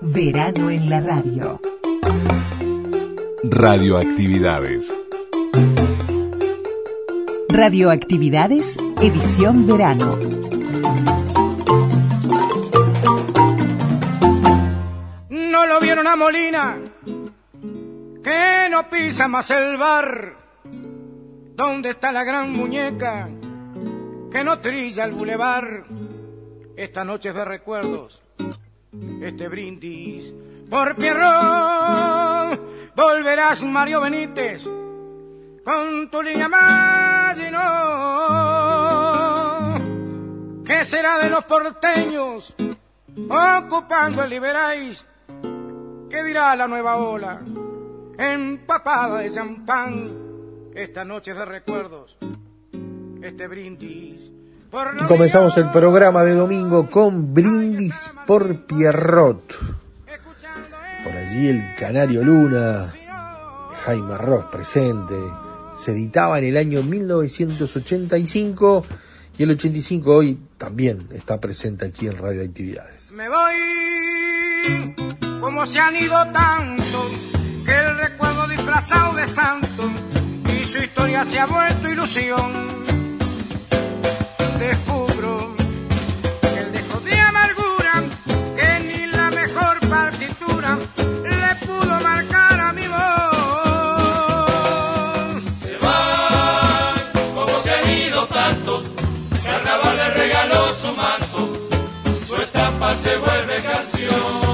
Verano en la radio. Radioactividades. Radioactividades, edición verano. No lo vieron a Molina, que no pisa más el bar. ¿Dónde está la gran muñeca que no trilla el bulevar? Esta noche es de recuerdos, este brindis por Pierrot. Volverás Mario Benítez con tu línea más y no. ¿Qué será de los porteños ocupando el Liberáis? ¿Qué dirá la nueva ola? Empapada de champán, esta noche de recuerdos, este brindis. Y comenzamos el programa de domingo con Brindis por Pierrot. Por allí el Canario Luna, Jaime Ross presente. Se editaba en el año 1985 y el 85 hoy también está presente aquí en Radioactividades. Me voy, como se han ido tanto, que el recuerdo disfrazado de santo y su historia se ha vuelto ilusión. Descubro el dejo de amargura, que ni la mejor partitura le pudo marcar a mi voz. Se van, como se han ido tantos, Carnaval le regaló su manto, su estampa se vuelve canción.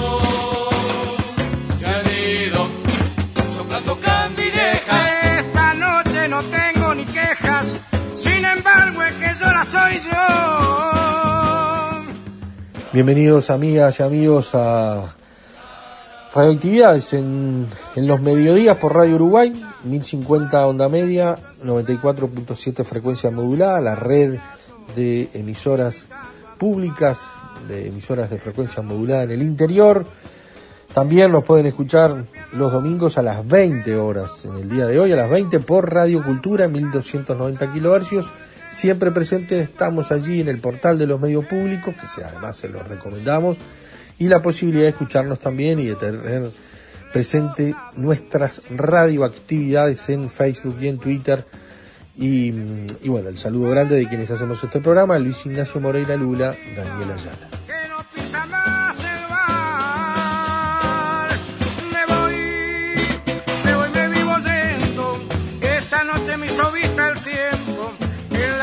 Bienvenidos amigas y amigos a Radioactividades en, en los mediodías por Radio Uruguay, 1050 onda media, 94.7 frecuencia modulada, la red de emisoras públicas, de emisoras de frecuencia modulada en el interior. También nos pueden escuchar los domingos a las 20 horas, en el día de hoy a las 20 por Radio Cultura, 1290 kilohercios. Siempre presente estamos allí en el portal de los medios públicos, que además se los recomendamos, y la posibilidad de escucharnos también y de tener presente nuestras radioactividades en Facebook y en Twitter. Y, bueno, el saludo grande de quienes hacemos este programa, Luis Ignacio Moreira Lula, Daniel Ayala.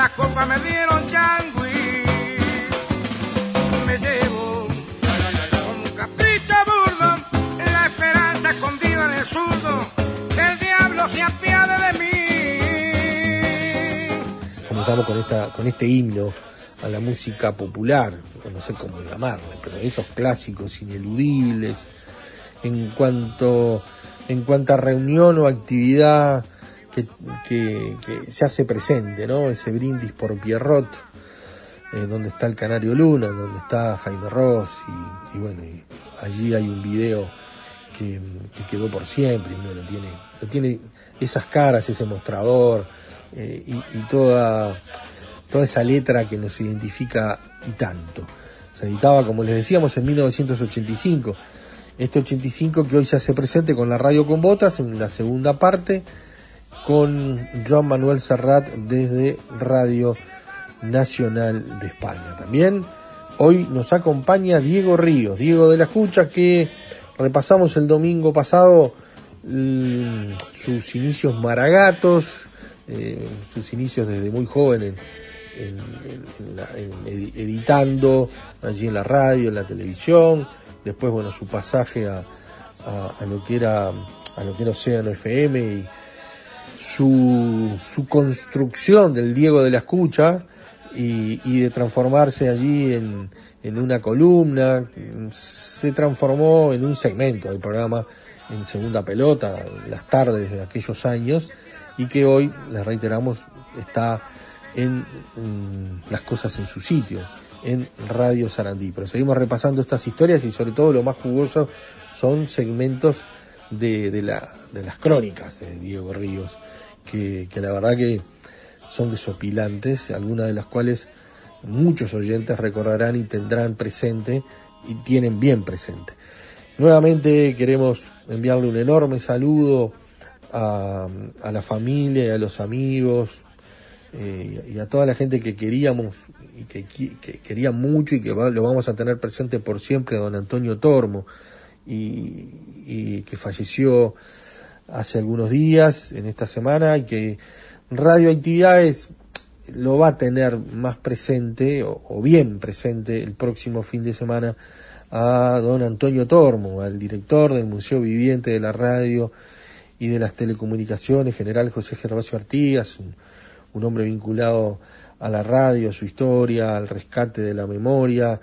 La copa me dieron changui. Me llevo con un capricho burdo. La esperanza escondida en el surdo. Que el diablo se apiade de mí. Comenzamos con esta, con este himno a la música popular, no sé cómo llamarle, pero esos clásicos ineludibles en cuanto en reunión o actividad que, que- se hace presente, ¿no? Ese brindis por Pierrot, eh, donde está el Canario Luna, donde está Jaime Ross, y, bueno, y allí hay un video que, que quedó por siempre, y uno lo tiene, tiene esas caras, ese mostrador, eh, y, y toda, toda esa letra que nos identifica y tanto. Se editaba, como les decíamos, en 1985. Este 85 que hoy se hace presente con la radio con botas en la segunda parte, con Joan Manuel Serrat desde Radio Nacional de España. También hoy nos acompaña Diego Ríos, Diego de la Escucha, que repasamos el domingo pasado mm, sus inicios maragatos, eh, sus inicios desde muy joven en, la- editando allí en la radio, en la televisión, después bueno su pasaje a, a- a lo que era a lo que era Océano FM y su, su construcción del Diego de la Escucha y, y de transformarse allí en, en una columna, se transformó en un segmento del programa en segunda pelota, las tardes de aquellos años, y que hoy, les reiteramos, está en mm, las cosas en su sitio, en Radio Sarandí. Pero seguimos repasando estas historias y sobre todo lo más jugoso son segmentos de, de, la, de las crónicas de Diego Ríos, que, la verdad que son desopilantes, algunas de las cuales muchos oyentes recordarán y tendrán presente y tienen bien presente. nuevamente queremos enviarle un enorme saludo a, la familia a los amigos eh, y a toda la gente que queríamos y que, quería mucho y que lo vamos a tener presente por siempre, don Antonio Tormo, y, que falleció hace algunos días, en esta semana, y que Radioactividades lo va a tener más presente o, bien presente el próximo fin de semana a don Antonio Tormo, al director del Museo Viviente de la Radio y de las Telecomunicaciones, general José Gervasio Artigas, un, hombre vinculado a la radio, a su historia, al rescate de la memoria,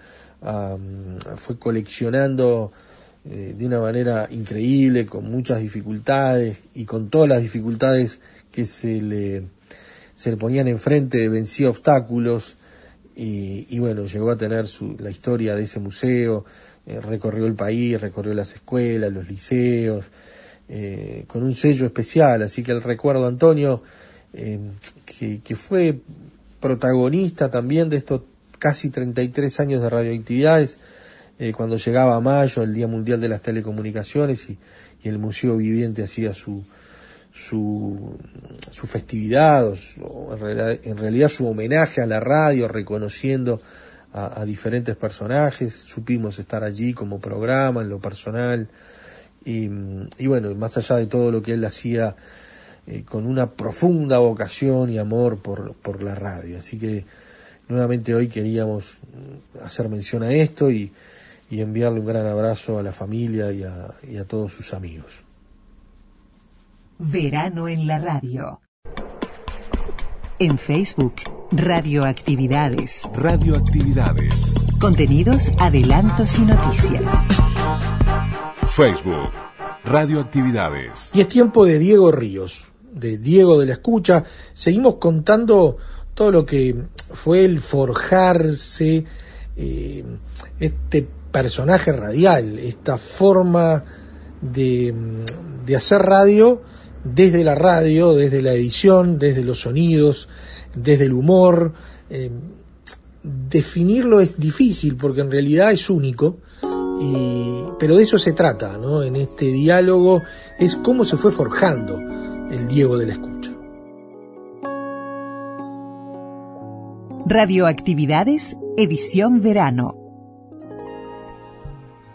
fue coleccionando eh, de una manera increíble, con muchas dificultades y con todas las dificultades que se le se le ponían enfrente, vencía obstáculos y, bueno, llegó a tener su, la historia de ese museo, eh, recorrió el país, recorrió las escuelas, los liceos, eh, con un sello especial, así que el recuerdo Antonio, eh, que, que, fue protagonista también de estos casi 33 años de radioactividades, cuando llegaba mayo, el Día Mundial de las Telecomunicaciones, y el Museo Viviente hacía su, su, su festividad, o, en, realidad, su homenaje a la radio, reconociendo a, diferentes personajes. Supimos estar allí como programa, en lo personal. Y, y bueno, más allá de todo lo que él hacía eh, con una profunda vocación y amor por, por la radio. Así que nuevamente hoy queríamos hacer mención a esto y, y enviarle un gran abrazo a la familia y a, y a todos sus amigos. Verano en la radio. En Facebook, Radioactividades. Radioactividades. Contenidos, adelantos y noticias. Facebook, Radioactividades. Y es tiempo de Diego Ríos, de Diego de la Escucha. Seguimos contando todo lo que fue el forjarse, eh, este personaje radial, esta forma de, de hacer radio desde la radio, desde la edición, desde los sonidos, desde el humor. Eh, definirlo es difícil porque en realidad es único, pero de eso se trata, ¿no? En este diálogo es cómo se fue forjando el Diego de la escucha. Radioactividades, edición verano.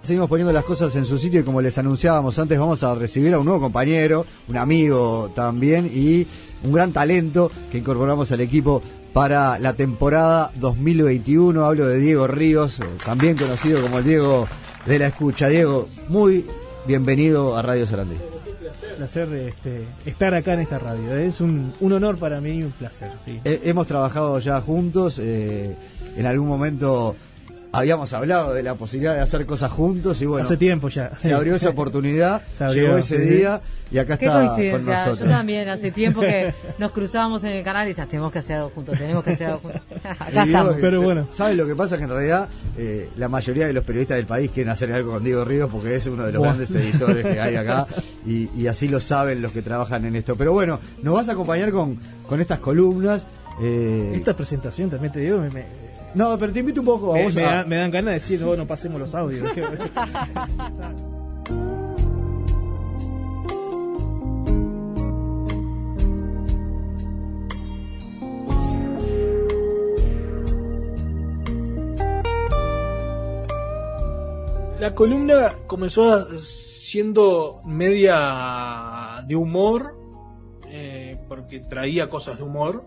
Seguimos poniendo las cosas en su sitio y como les anunciábamos antes, vamos a recibir a un nuevo compañero, un amigo también y un gran talento que incorporamos al equipo para la temporada 2021. Hablo de Diego Ríos, también conocido como el Diego de la Escucha. Diego, muy bienvenido a Radio Sarandí. Un placer este, estar acá en esta radio. Es un, honor para mí y un placer. hemos trabajado ya juntos. Eh, en algún momento habíamos hablado de la posibilidad de hacer cosas juntos y bueno. Hace tiempo ya. Se abrió esa oportunidad, llegó ese día y acá está con nosotros. Yo también, hace tiempo que nos cruzábamos en el canal y decíamos, tenemos que hacer algo juntos, tenemos que hacer algo juntos. acá estamos. Pero bueno. ¿Sabes lo que pasa? Que en realidad eh, la mayoría de los periodistas del país quieren hacer algo con Diego Ríos porque es uno de los grandes editores que hay acá y, así lo saben los que trabajan en esto. Pero bueno, nos vas a acompañar con, con estas columnas. Eh, Esta presentación también te digo, me, no, pero te invito un poco a me, vos. Me, dan ganas de decir, no, no pasemos los audios. La columna comenzó siendo media de humor, eh, porque traía cosas de humor,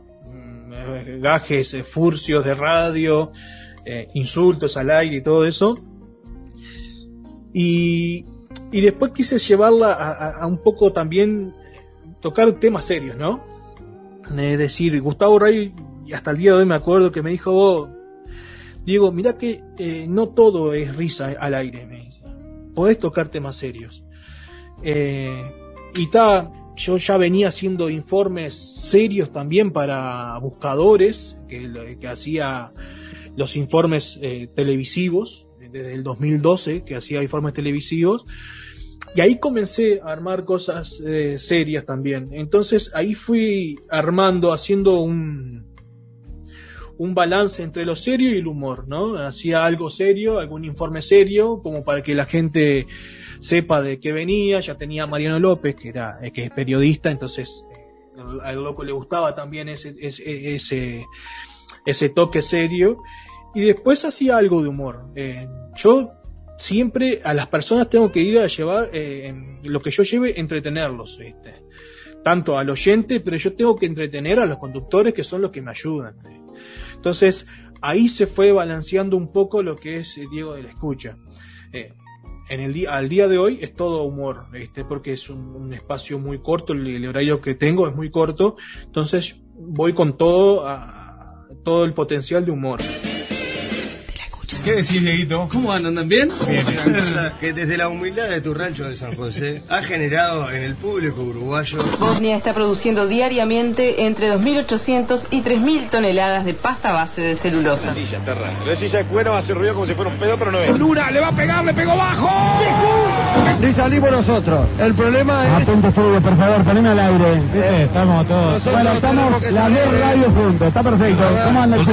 gajes eh, furcios de radio, eh, insultos al aire y todo eso. Y, y después quise llevarla a, un poco también tocar temas serios, ¿no? Es decir, Gustavo Rey, hasta el día de hoy me acuerdo que me dijo, vos, Diego, mira que no todo es risa al aire, me dice. Podés tocar temas serios. y está yo ya venía haciendo informes serios también para buscadores, que, hacía los informes eh, televisivos, desde el 2012, que hacía informes televisivos, y ahí comencé a armar cosas eh, serias también. Entonces ahí fui armando, haciendo un, un balance entre lo serio y el humor, ¿no? Hacía algo serio, algún informe serio, como para que la gente sepa de qué venía. Ya tenía Mariano López, que era, eh, que es periodista, entonces eh, al, loco le gustaba también ese, ese, ese, ese toque serio. Y después hacía algo de humor. Eh, yo siempre a las personas tengo que ir a llevar lo que yo lleve, entretenerlos, ¿viste? tanto al oyente, pero yo tengo que entretener a los conductores que son los que me ayudan. Entonces, ahí se fue balanceando un poco lo que es eh, Diego de la Escucha. Eh, en el día, al día de hoy es todo humor, ¿viste? porque es un, un espacio muy corto, el, el horario que tengo es muy corto, entonces voy con todo, a, todo el potencial de humor. ¿Qué decís, Dieguito? ¿Cómo andan? ¿Andan bien? Bien, que desde la humildad de tu rancho de San José ha generado en el público uruguayo Bosnia está produciendo diariamente entre 2.800 y 3.000 toneladas de pasta base de celulosa. La silla de cuero hace ruido como si fuera un pedo, pero no es. Luna le va a pegar, le pegó bajo. Y salimos nosotros. El problema es. Atento estudio, por favor, poneme al aire. ¿Viste? Estamos todos. Nosotros Bueno, estamos las dos radios juntos. Está perfecto. ¿Cómo anda el.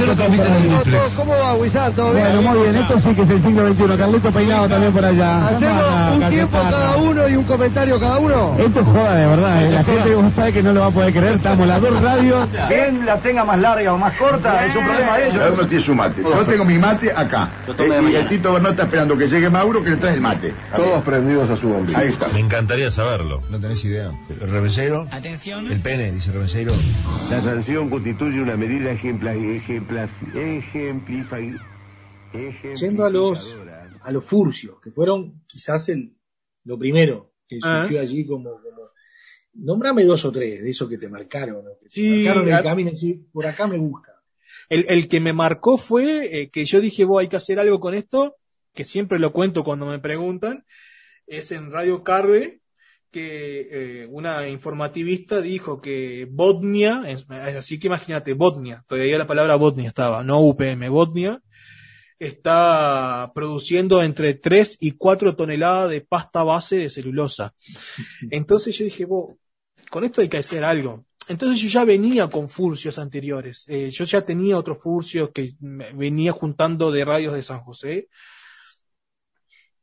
¿Cómo va, Guisán? ¿Todo bien? Bueno, muy bien. Esto sí que es el siglo XXI. Carlito Peinado también por allá. ¿Cómo ¿Hacemos un tiempo cada uno y un comentario cada uno? Esto es joda de verdad. ¿eh? La gente vos sabe que no lo va a poder creer. Estamos las dos radios. Bien la tenga más larga o más corta, es un problema de ellos. uno tiene su mate. Yo tengo mi mate acá. Eh, y el Tito no está esperando que llegue Mauro que le trae el mate. Todos prendidos a su ombligo. Ahí está. Me encantaría saberlo. No tenés idea. El. Atención. El pene, dice reveseiro. La sanción constituye una medida ejemplar, ejemplar, Yendo a los, a los furcios, que fueron quizás el, lo primero que Ah. surgió allí como, como... Nombrame dos o tres de esos que te marcaron, ¿no? que te Sí, marcaron el a- camino y decís, por acá me gusta. El, el que me marcó fue eh, que yo dije, vos hay que hacer algo con esto, que siempre lo cuento cuando me preguntan, es en Radio Carve, que eh, una informativista dijo que Botnia, es, es así que imagínate, Botnia, todavía la palabra Botnia estaba, no UPM, Botnia, está produciendo entre 3 y 4 toneladas de pasta base de celulosa. Entonces yo dije, vos, con esto hay que hacer algo. Entonces yo ya venía con furcios anteriores. Eh, yo ya tenía otros furcios que venía juntando de radios de San José.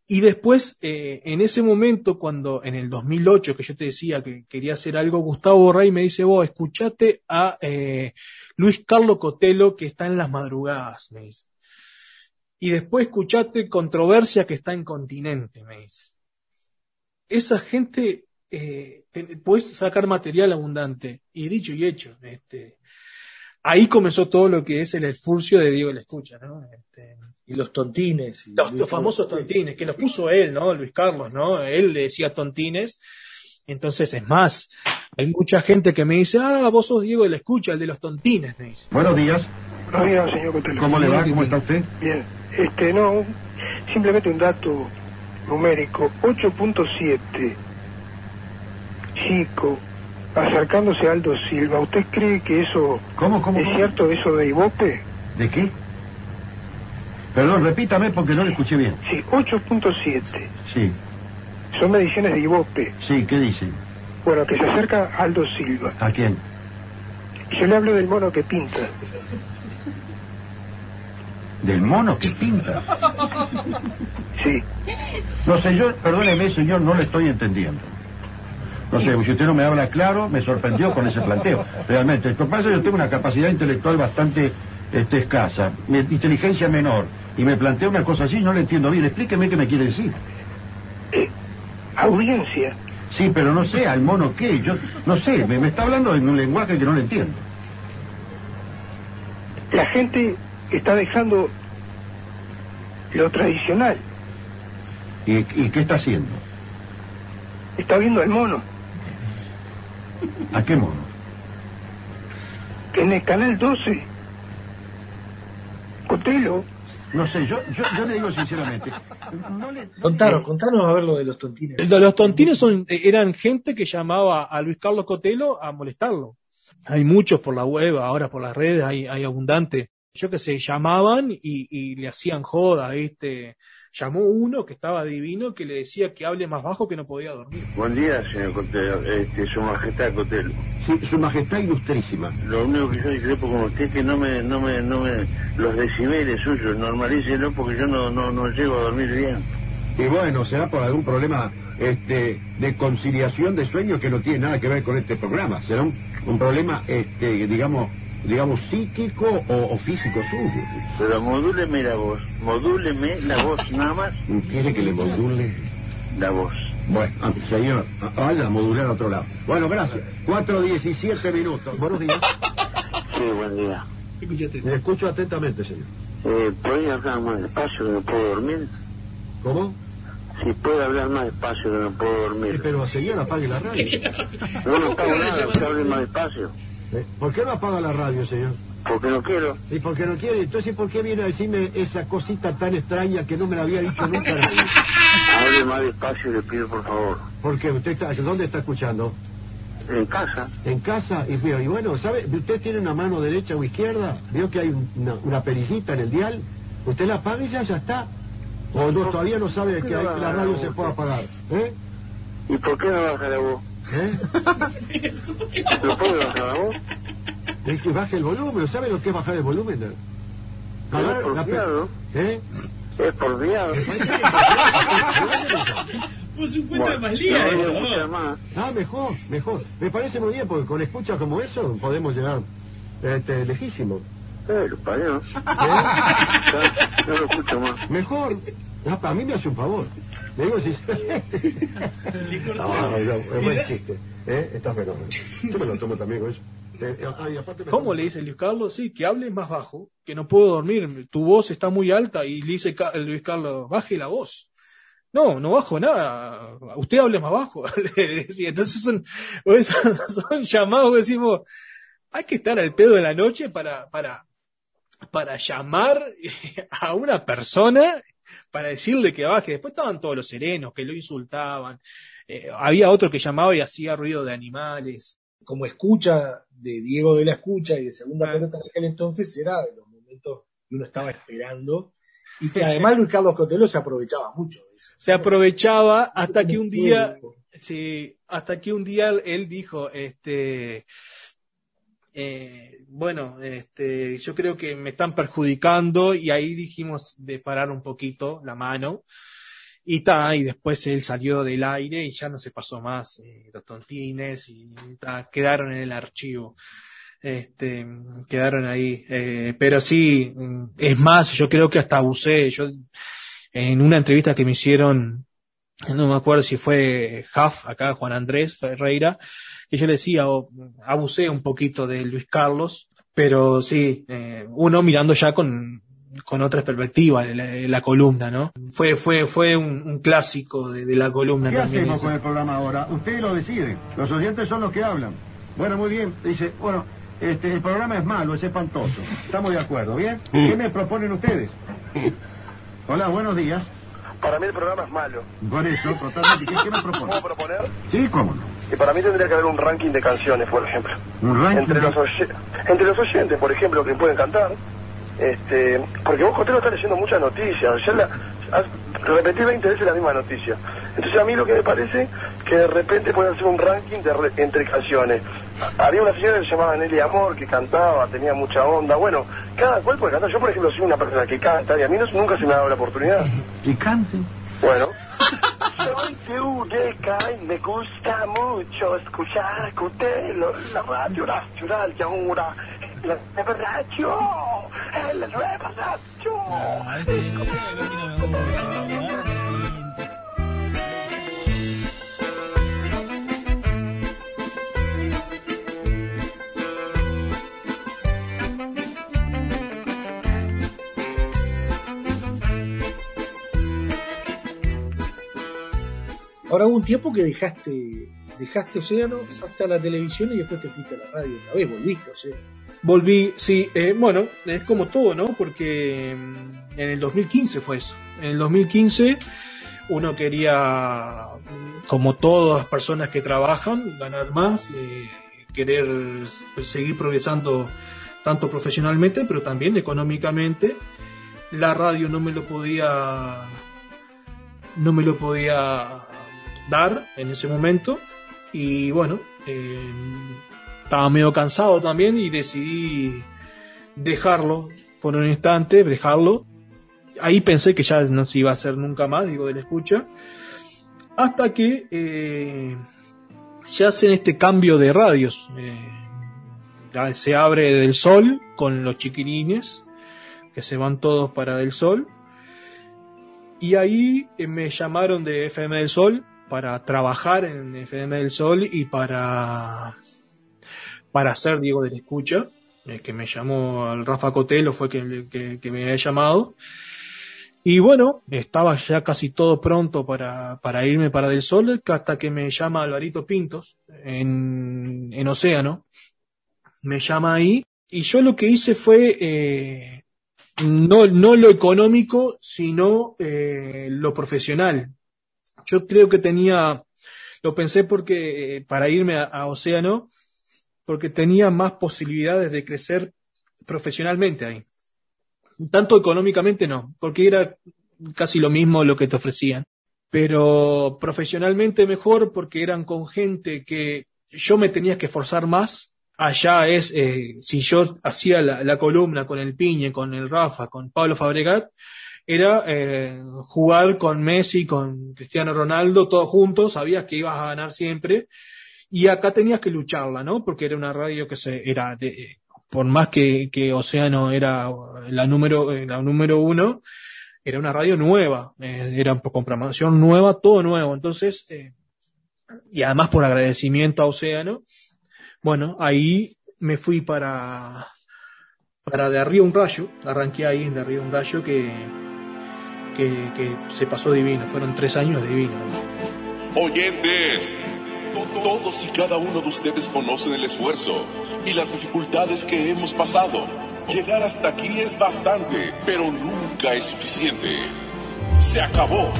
Y después, eh, en ese momento, cuando en el 2008, que yo te decía que quería hacer algo, Gustavo Rey me dice, vos, escuchate a eh, Luis Carlos Cotelo, que está en las madrugadas, me dice. Y después escuchate Controversia, que está en Continente, me dice. Esa gente, eh, puedes sacar material abundante. Y dicho y hecho, este, ahí comenzó todo lo que es el, el furcio de Diego la Escucha, ¿no? Este, Y los tontines. y los, famosos tontines, que los puso él, ¿no? Luis Carlos, ¿no? Él le decía tontines. Entonces, es más, hay mucha gente que me dice, ah, vos sos Diego de la Escucha, el de los tontines, me dice. Buenos días. Buenos días, señor Cotelo. ¿Cómo le va? ¿Cómo está usted? Bien, este, no, simplemente un dato numérico. 8.7. Chico, acercándose a Aldo Silva. ¿Usted cree que eso ¿Cómo, cómo, es cómo? cierto, eso de Ibope? ¿De qué? Perdón, repítame porque no le escuché bien. Sí, 8.7. Sí, Son mediciones de Ibope. sí, ¿qué dice? Bueno, que se acerca Aldo Silva. ¿A quién? Yo le hablo del mono que pinta. ¿Del mono que pinta? Sí. No sé, yo, perdóneme, señor, no le estoy entendiendo. No sé, si usted no me habla claro, me sorprendió con ese planteo. Realmente, esto pasa, yo tengo una capacidad intelectual bastante este, escasa, mi inteligencia menor, y me plantea una cosa así, no le entiendo bien. Explíqueme qué me quiere decir. Audiencia. Sí, pero no sé, al mono qué, yo no sé, me, me está hablando en un lenguaje que no le entiendo. La gente está dejando lo tradicional. ¿Y, y qué está haciendo? Está viendo al mono. ¿A qué mono? En el canal 12. Cotelo. No sé, yo, yo, yo le digo sinceramente. No le, Contanos, contanos a ver lo de los tontines. Los tontines son, eh, eran gente que llamaba a Luis Carlos Cotelo a molestarlo. Hay muchos por la web, ahora por las redes, hay, hay abundante. Yo que sé, llamaban y, y le hacían joda, ¿viste? llamó uno que estaba divino que le decía que hable más bajo que no podía dormir. Buen día, señor Cotelo, este, su majestad Cotelo. Sí, su majestad ilustrísima. Lo único que yo discrepo con usted es que no me, no me, no me, los decibeles suyos, normalícelo porque yo no, no, no llego a dormir bien. Y bueno, será por algún problema este, de conciliación de sueño que no tiene nada que ver con este programa. Será un, un problema, este, digamos, digamos, psíquico o, o físico suyo. Pero modúleme la voz, modúleme la voz nada más. ¿Quiere que le module? La voz. Bueno, ah, señor, ah, vaya a modular a otro lado. Bueno, gracias. 4.17 minutos. Buenos días. Sí, buen día. Le escucho atentamente, señor. Eh, ¿Podría hablar más despacio que no puedo dormir? ¿Cómo? Si puede hablar más despacio que no puedo dormir. Pero, señor, apague la radio. No, no pago nada, usted hable más despacio. Eh, ¿Por qué no apaga la radio, señor? Porque no quiero. ¿Y por qué no quiere? Entonces, ¿por qué viene a decirme esa cosita tan extraña que no me la había dicho nunca? Hable más despacio le pido por favor. ¿Por qué? ¿Usted está, ¿Dónde está escuchando? En casa. En casa. Y, y bueno, ¿sabe? ¿Usted tiene una mano derecha o izquierda? ¿Veo que hay una, una perillita en el dial? ¿Usted la apaga y ya, ya está? ¿O no, todavía no sabe que hay- la radio se puede apagar? ¿Eh? ¿Y por qué no baja la voz? ¿Eh? ¿Lo puede bajar la voz? Es que baje el volumen. ¿Sabe lo que es bajar el volumen? Agar- es por fiado. ¿Eh? Es por fiado. Vos un cuento Bueno, de más no lía, a ¿no? más. Ah, mejor, mejor. Me parece muy bien, porque con escuchas como eso podemos llegar este, lejísimo. Eh, lo. ¿Eh? No lo escucho más. Mejor. Ah, a mí me hace un favor. Le digo si... no, no, es buen chiste. ¿Eh? Está fenómeno. Yo me lo tomo también con eso. Eh, ah, y aparte me- ¿Cómo le dice Luis Carlos? Sí, que hable más bajo, que no puedo dormir, tu voz está muy alta y le dice Luis Carlos, baje la voz. No, no bajo nada, usted hable más bajo. Entonces son, son, son llamados que decimos, hay que estar al pedo de la noche para, para, para llamar a una persona para decirle que baje. Después estaban todos los serenos que lo insultaban. Eh, había otro que llamaba y hacía ruido de animales. Como escucha de Diego de la Escucha y de Segunda Pelota en aquel entonces era de los momentos que uno estaba esperando y que además Luis Carlos Cotelo se aprovechaba mucho de eso. se aprovechaba hasta que un día, sí, hasta que un día él dijo, este, eh, bueno, este, yo creo que me están perjudicando y ahí dijimos de parar un poquito la mano. Y ta, y después él salió del aire y ya no se pasó más eh, los tontines y ta, quedaron en el archivo. Este, quedaron ahí, eh, pero sí, es más, yo creo que hasta abusé, yo en una entrevista que me hicieron, no me acuerdo si fue Huff, acá Juan Andrés Ferreira, que yo le decía, o, abusé un poquito de Luis Carlos, pero sí, eh, uno mirando ya con, con otra perspectiva la, la columna, ¿no? Fue, fue, fue un, un clásico de, de la columna ¿Qué también. hacemos ese. con el programa ahora? Usted lo decide. Los oyentes son los que hablan. Bueno, muy bien. Dice, bueno, este, el programa es malo, es espantoso. Estamos de acuerdo, ¿bien? ¿Qué me proponen ustedes? Hola, buenos días. Para mí el programa es malo. Por eso, totalmente. ¿Qué, qué me? ¿Puedo proponer? Sí, cómo no. Y para mí tendría que haber un ranking de canciones, por ejemplo. Un ranking Entre de- los, oye- entre los oyentes, por ejemplo, que pueden cantar. Este, porque vos, Cotelo, estás leyendo muchas noticias. Ya la, repetís 20 veces la misma noticia. Entonces a mí lo que me parece que de repente pueden hacer un ranking de re- entre canciones. Había una señora que se llamaba Nelly Amor que cantaba, tenía mucha onda. Bueno, cada cual puede cantar. Yo, por ejemplo, soy una persona que canta y a mí no, nunca se me ha dado la oportunidad. Y cante. Bueno. Soy Tureca y me gusta mucho escuchar Cotelo, la radio nacional y ahora radio, la nueva radio. Ahora hubo un tiempo que dejaste, dejaste Océano, pasaste a la televisión y después te fuiste a la radio otra vez, volviste, Océano. Volví, sí, eh, bueno, es como todo, ¿no? Porque mm, en el 2015 fue eso. En el 2015 uno quería, mm, como todas las personas que trabajan, ganar más, eh, querer seguir progresando tanto profesionalmente, pero también económicamente. La radio no me lo podía no me lo podía dar en ese momento. Y bueno, eh, estaba medio cansado también y decidí dejarlo por un instante, dejarlo. Ahí pensé que ya no se iba a hacer nunca más, digo, de la escucha. Hasta que eh, se hacen este cambio de radios. Eh, se abre Del Sol con los chiquirines, que se van todos para Del Sol. Y ahí eh, me llamaron de FM del Sol para trabajar en FM del Sol y para, para hacer Diego de la Escucha, eh, que me llamó el Rafa Cotelo, fue que, que, me había llamado. Y bueno, estaba ya casi todo pronto para, para irme para Del Sol, hasta que me llama Alvarito Pintos en, en Océano. Me llama ahí. Y yo lo que hice fue eh, no, no lo económico, sino eh, lo profesional. Yo creo que tenía, lo pensé porque para irme a, Océano, porque tenía más posibilidades de crecer profesionalmente ahí. Tanto económicamente no, porque era casi lo mismo lo que te ofrecían. Pero profesionalmente mejor porque eran con gente que yo me tenía que esforzar más allá es, eh, si yo hacía la, columna con el Piñe, con el Rafa, con Pablo Fabregat, era eh, jugar con Messi, con Cristiano Ronaldo, todos juntos, sabías que ibas a ganar siempre, y acá tenías que lucharla, ¿no? Porque era una radio que se, era de, por más que, que Océano era la número, la número uno, era una radio nueva, eh, era con programación nueva, todo nuevo, entonces, eh, y además por agradecimiento a Océano, bueno, ahí me fui para, para de arriba un rayo, arranqué ahí en de arriba un rayo que, que, que se pasó divino, fueron tres años divinos. Oyentes, todos y cada uno de ustedes conocen el esfuerzo y las dificultades que hemos pasado. Llegar hasta aquí es bastante, pero nunca es suficiente. Se acabó.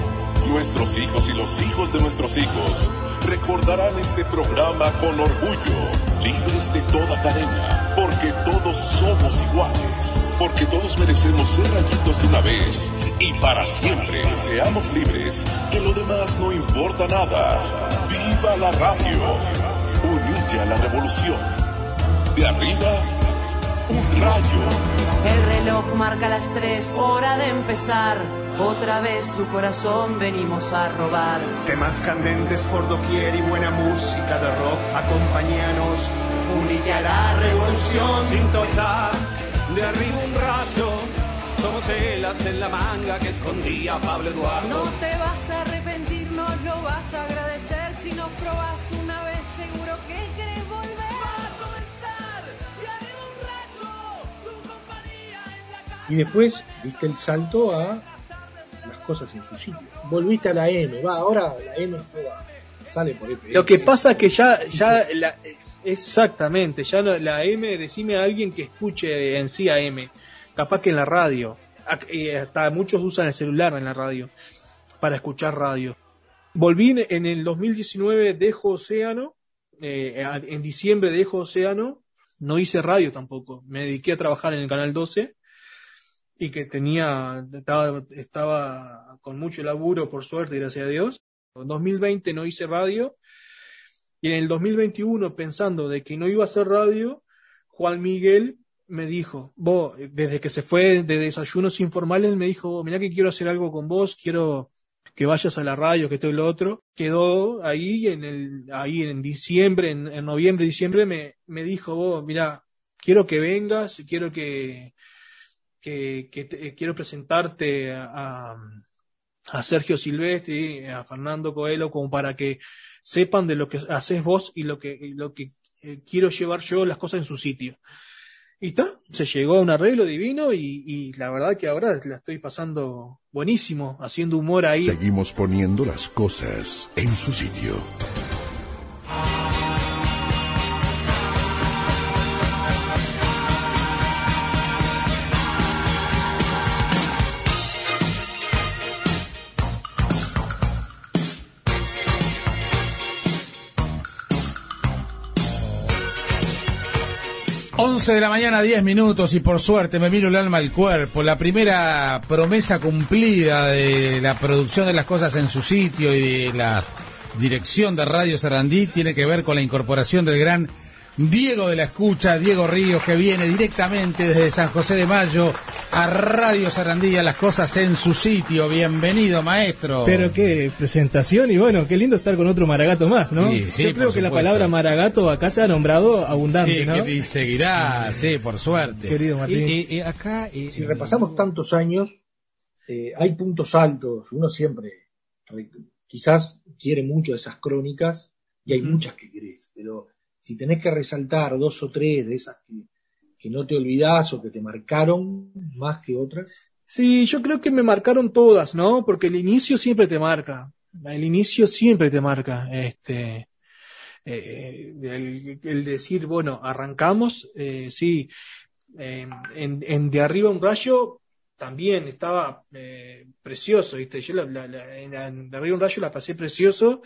Nuestros hijos y los hijos de nuestros hijos recordarán este programa con orgullo, libres de toda cadena, porque todos somos iguales, porque todos merecemos ser rayitos de una vez y para siempre. Seamos libres, que lo demás no importa nada. ¡Viva la radio! Unite a la revolución. De arriba, un rayo. El reloj marca las tres, hora de empezar. Otra vez tu corazón venimos a robar. Temas candentes por doquier y buena música de rock. Acompáñanos, únete a la revolución. Sintonizar de arriba un rayo. Somos helas en la manga que escondía Pablo Eduardo. No te vas a arrepentir, no lo vas a agradecer. Si nos probás una vez, seguro que querés volver. Va a comenzar de arriba un rayo. Tu compañía en la calle. Y después diste el salto a las cosas en su sitio. Volviste a la M, va, ahora la M va, sale por el Lo que pasa es que ya, ya la, exactamente, ya la M, decime a alguien que escuche en sí a M, capaz que en la radio, hasta muchos usan el celular en la radio para escuchar radio. Volví en el 2019, dejo Océano, eh, en diciembre dejo Océano, no hice radio tampoco, me dediqué a trabajar en el Canal 12 y que tenía, estaba, estaba con mucho laburo, por suerte, gracias a Dios. En 2020 no hice radio, y en el 2021, pensando de que no iba a hacer radio, Juan Miguel me dijo, vos, desde que se fue de desayunos informales, me dijo, mirá que quiero hacer algo con vos, quiero que vayas a la radio, que esto y lo otro. Quedó ahí en el, ahí en diciembre, en, noviembre, diciembre, me, me dijo, vos, mirá, quiero que vengas, quiero que, que, que te, quiero presentarte a, a, Sergio Silvestri, a Fernando Coelho, como para que sepan de lo que haces vos y lo que, lo que eh, quiero llevar yo las cosas en su sitio. Y está, se llegó a un arreglo divino y, y, la verdad que ahora la estoy pasando buenísimo, haciendo humor ahí. Seguimos poniendo las cosas en su sitio. 11 de la mañana, 10 minutos y por suerte me miro el alma al cuerpo. La primera promesa cumplida de la producción de las cosas en su sitio y de la dirección de Radio Sarandí tiene que ver con la incorporación del gran Diego de la Escucha, Diego Ríos, que viene directamente desde San José de Mayo a Radio Sarandí, a las cosas en su sitio. Bienvenido, maestro. Pero qué presentación y bueno, qué lindo estar con otro Maragato más, ¿no? Sí, sí, Yo creo que la palabra Maragato acá se ha nombrado abundante, Sí, ¿no? que y seguirá, sí, por suerte. Querido Martín. Y, y- y acá, y- Si repasamos tantos años, eh, hay puntos altos. Uno siempre re- quizás quiere mucho esas crónicas y hay muchas que querés, pero si tenés que resaltar dos o tres de esas que, no te olvidás o que te marcaron más que otras, Sí, yo creo que me marcaron todas, ¿no? Porque el inicio siempre te marca. El inicio siempre te marca. Este, eh, el, decir, bueno, arrancamos, eh, sí. En, en De Arriba un Rayo también estaba eh, precioso, ¿viste? Yo la, la- la- en De Arriba un Rayo la pasé precioso.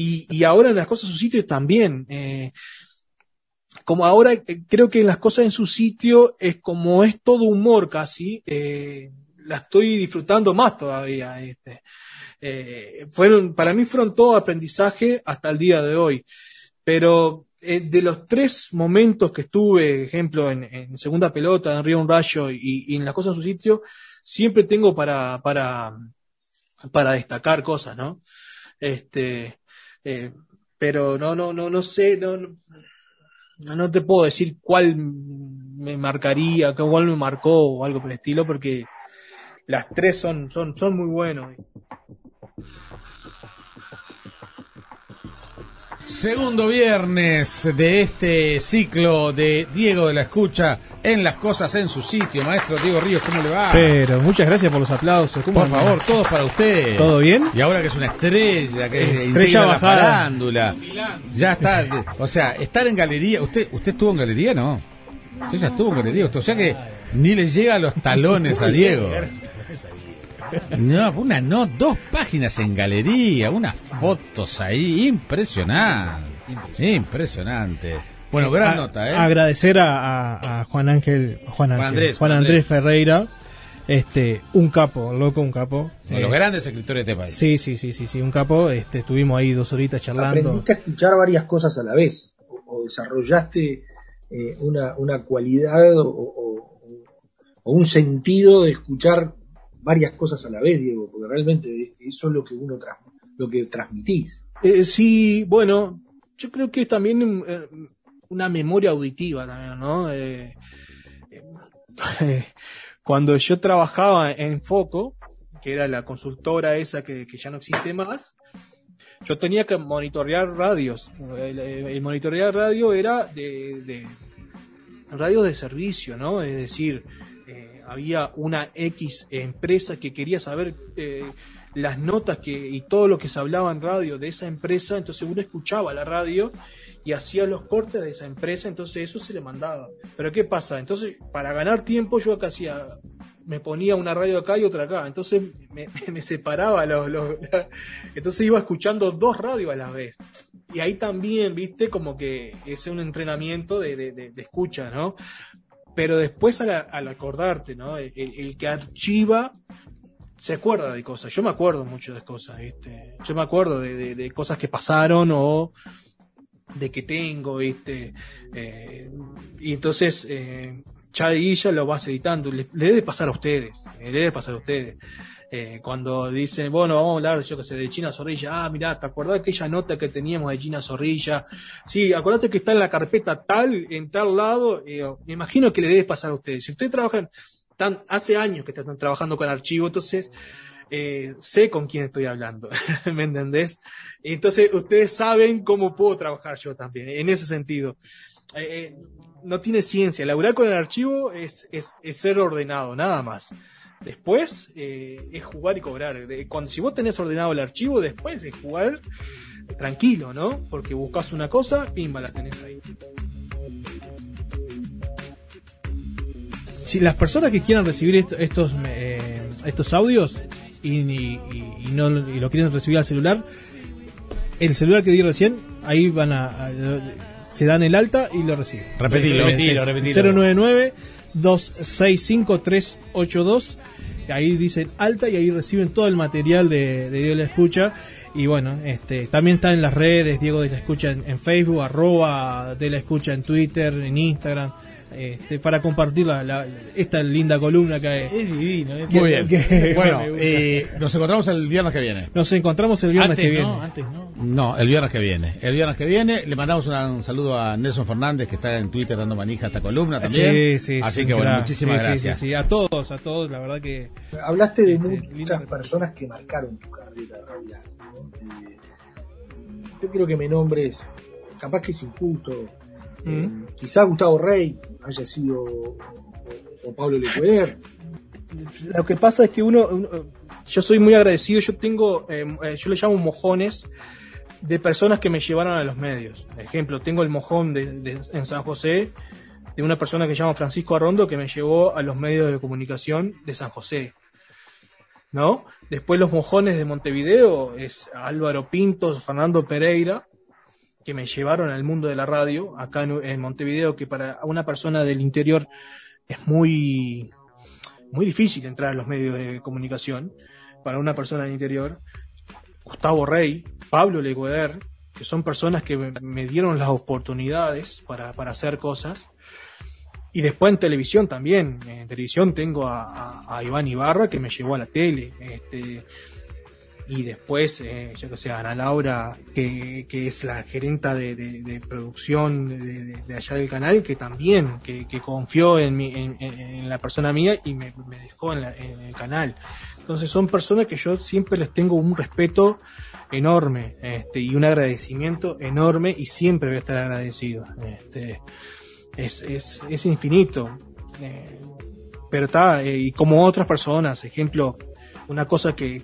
Y, y ahora las cosas en su sitio también. Eh, como ahora eh, creo que en las cosas en su sitio es como es todo humor casi, eh, la estoy disfrutando más todavía. Este. Fueron, para mí fueron todo aprendizaje hasta el día de hoy. Pero de los tres momentos que estuve, ejemplo, en, en segunda pelota, en Río Un Rayo y, y en las cosas en su sitio, siempre tengo para, para, para destacar cosas, ¿no? Este, eh, pero no, no, no, no sé, no, no, te puedo decir cuál me marcaría, cuál me marcó o algo por el estilo, porque las tres son, son, son muy buenos. Segundo viernes de este ciclo de Diego de la Escucha en las cosas en su sitio. Maestro Diego Ríos, ¿cómo le va? Pero muchas gracias por los aplausos. ¿Cómo Por favor, todos para usted. ¿Todo bien? Y ahora que es una estrella, que Estrella la bajada. farándula. Ya está. O sea, estar en galería. ¿Usted usted estuvo en galería? No. Usted ya estuvo en galería. O sea que ni le llega a los talones a Diego. No, una no, dos páginas en galería, unas fotos ahí, impresionante. Impresionante. Bueno, gran A- nota, ¿eh? Agradecer a, a- a Juan Ángel, Juan, Ángel, Andrés, Juan Andrés Andrés. Ferreira, este, un capo, loco, un capo. Uno de los Eh, grandes escritores de este país. Sí, sí, sí, sí, sí, un capo. Este, estuvimos ahí dos horitas charlando. aprendiste a escuchar varias cosas a la vez o, o desarrollaste eh, una, una cualidad o, o- o un sentido de escuchar varias cosas a la vez, Diego, porque realmente eso es lo que uno lo que transmitís. Eh, sí, bueno, yo creo que es también eh, una memoria auditiva también, ¿no? Eh, eh, cuando yo trabajaba en Foco, que era la consultora esa que, ya no existe más, yo tenía que monitorear radios. El, monitorear radio era de, de radios de servicio, ¿no? Es decir, había una X empresa que quería saber eh, las notas que y todo lo que se hablaba en radio de esa empresa, entonces uno escuchaba la radio y hacía los cortes de esa empresa, entonces eso se le mandaba. Pero ¿qué pasa? Entonces, para ganar tiempo yo acá hacía, me ponía una radio acá y otra acá, entonces me, separaba los, entonces iba escuchando dos radios a la vez. Y ahí también, viste, como que es un entrenamiento de- de- de escucha, ¿no? Pero después al, acordarte, ¿no? El, que archiva se acuerda de cosas. Yo me acuerdo mucho de cosas, ¿viste? Yo me acuerdo de, cosas que pasaron o de que tengo, ¿viste? Eh, y entonces, eh, de ya lo vas editando. Le, le debe pasar a ustedes, le debe pasar a ustedes. Eh, cuando dicen, bueno, vamos a hablar, yo que sé, de China Zorrilla. Ah, mirá, ¿te acordás de aquella nota que teníamos de China Zorrilla? Sí, acordate que está en la carpeta tal, en tal lado. Eh, me imagino que le debe pasar a ustedes. Si ustedes trabajan, tan, hace años que están trabajando con archivo, entonces eh, sé con quién estoy hablando, ¿me entendés? Entonces ustedes saben cómo puedo trabajar yo también, en ese sentido. Eh, eh, no tiene ciencia, laburar con el archivo es ser ordenado, nada más. Después eh, es jugar y cobrar. Cuando, si vos tenés ordenado el archivo, después es jugar tranquilo, ¿no? Porque buscas una cosa, pimba, la tenés ahí. si las personas que quieran recibir est- estos eh, estos audios y, y- y- y no y lo quieren recibir al celular, el celular que di recién, ahí van a, a- se dan el alta y lo reciben. Repetilo, Eh, repetilo, repetilo. 099 265 382 ahí dicen alta y ahí reciben todo el material de, de Diego de la Escucha. Y bueno, este también está en las redes Diego de la Escucha en, en Facebook, arroba de la Escucha en Twitter, en Instagram, este, para compartir la, la- esta linda columna que Es divino, que- Muy bien. que- bueno, eh, nos encontramos el viernes que viene. Nos encontramos el viernes Antes que viene. no, antes no. No, el viernes que viene. El viernes que viene le mandamos una- un saludo a Nelson Fernández que está en Twitter dando manija a esta columna también. Sí, sí, Así sí, que bueno, muchísimas gracias. sí, sí, a todos, a todos, la verdad que Hablaste de Este, muchas personas que marcaron tu carrera radial. ¿no? Eh, yo quiero que me nombres, capaz que es injusto, eh, quizá Gustavo Rey haya sido, o, Pablo Lecueder. Lo que pasa es que uno, uno- yo soy muy agradecido, yo tengo, eh, eh, yo le llamo mojones de personas que me llevaron a los medios. Ejemplo, tengo el mojón de, de- en San José de una persona que se llama Francisco Arrondo que me llevó a los medios de comunicación de San José. ¿No? Después los mojones de Montevideo es Álvaro Pintos, Fernando Pereira, que me llevaron al mundo de la radio acá en, en Montevideo, que para una persona del interior es muy, muy difícil entrar a los medios de comunicación para una persona del interior. Gustavo Rey, Pablo Legueder, que son personas que me, dieron las oportunidades para, para hacer cosas. Y después en televisión también. En televisión tengo a, a- a Iván Ibarra que me llevó a la tele. Este, y después, eh, yo que sé, Ana Laura, que, que es la gerenta de, de- producción de, allá del canal, que también, que, confió en, mi, en, la persona mía y me, dejó en, la- el canal. Entonces son personas que yo siempre les tengo un respeto enorme este, y un agradecimiento enorme y siempre voy a estar agradecido. Este, es, es, es infinito. Eh, pero está, eh, y como otras personas, ejemplo, una cosa que,